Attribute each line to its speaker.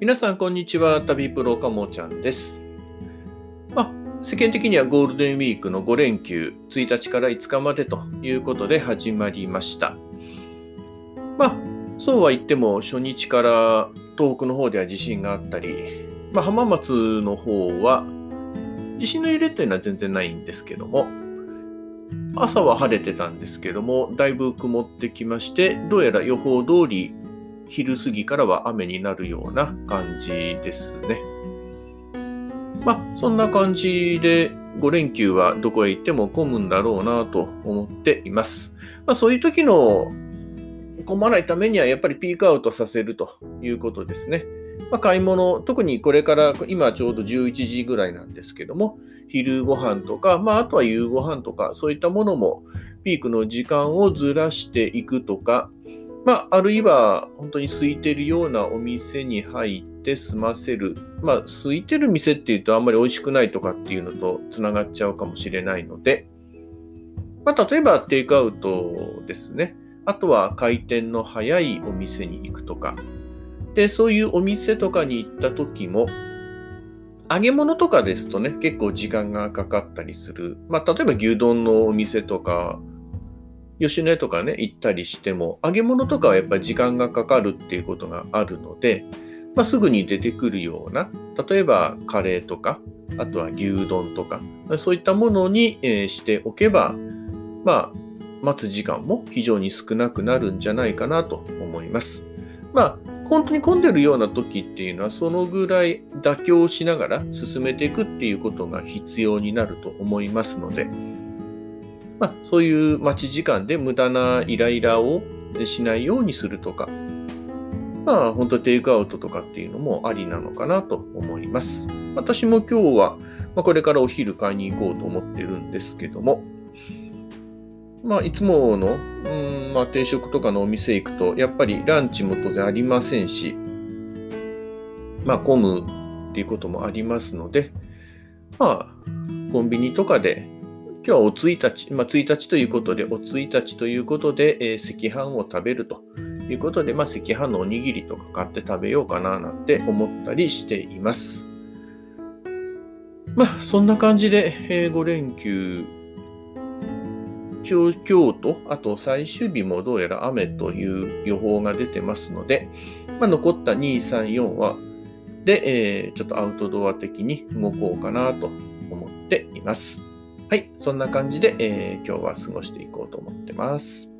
Speaker 1: 皆さん、こんにちは。旅プロかもちゃんです。まあ、世間的にはゴールデンウィークの5連休、1日から5日までということで始まりました。まあ、そうは言っても、初日から東北の方では地震があったり、まあ、浜松の方は、地震の揺れっていうのは全然ないんですけども、朝は晴れてたんですけども、だいぶ曇ってきまして、どうやら予報通り昼過ぎからは雨になるような感じですね。まあ、そんな感じで5連休はどこへ行っても混むんだろうなと思っています。まあ、そういう時の混まないためにはやっぱりピークアウトさせるということですね。まあ、買い物、特にこれから今ちょうど11時ぐらいなんですけども、昼ご飯とか、まあ、あとは夕ご飯とか、そういったものもピークの時間をずらしていくとか、まあ、あるいは本当に空いてるようなお店に入って済ませる。まあ、空いてる店っていうとあんまり美味しくないとかっていうのとつながっちゃうかもしれないので、まあ、例えばテイクアウトですね。あとは回転の早いお店に行くとか。で、そういうお店とかに行った時も、揚げ物とかですとね、結構時間がかかったりする。まあ、例えば牛丼のお店とか、吉野家とかね、行ったりしても、揚げ物とかはやっぱり時間がかかるっていうことがあるので、まあ、すぐに出てくるような、例えばカレーとか、あとは牛丼とか、そういったものに、えーしておけば、まあ、待つ時間も非常に少なくなるんじゃないかなと思います。まあ、本当に混んでるような時っていうのは、そのぐらい妥協しながら進めていくっていうことが必要になると思いますので、まあ、そういう待ち時間で無駄なイライラをしないようにするとか、まあ、本当テイクアウトとかっていうのもありなのかなと思います。私も今日は、まあ、これからお昼買いに行こうと思ってるんですけども、まあ、いつもの、うんまあ、定食とかのお店行くと、やっぱりランチも当然ありませんし、まあ、混むっていうこともありますので、まあ、コンビニとかで、今日はお1日、まあ、1日ということで、お1日ということで、えー赤飯を食べるということで、まあ、赤飯のおにぎりとか買って食べようかななんて思ったりしています。まあ、そんな感じで、え5連休、今日今日と、あと最終日もどうやら雨という予報が出てますので、まあ、残った2、3、4は、で、えーちょっとアウトドア的に動こうかなと思っています。はい、そんな感じで、えー今日は過ごしていこうと思ってます。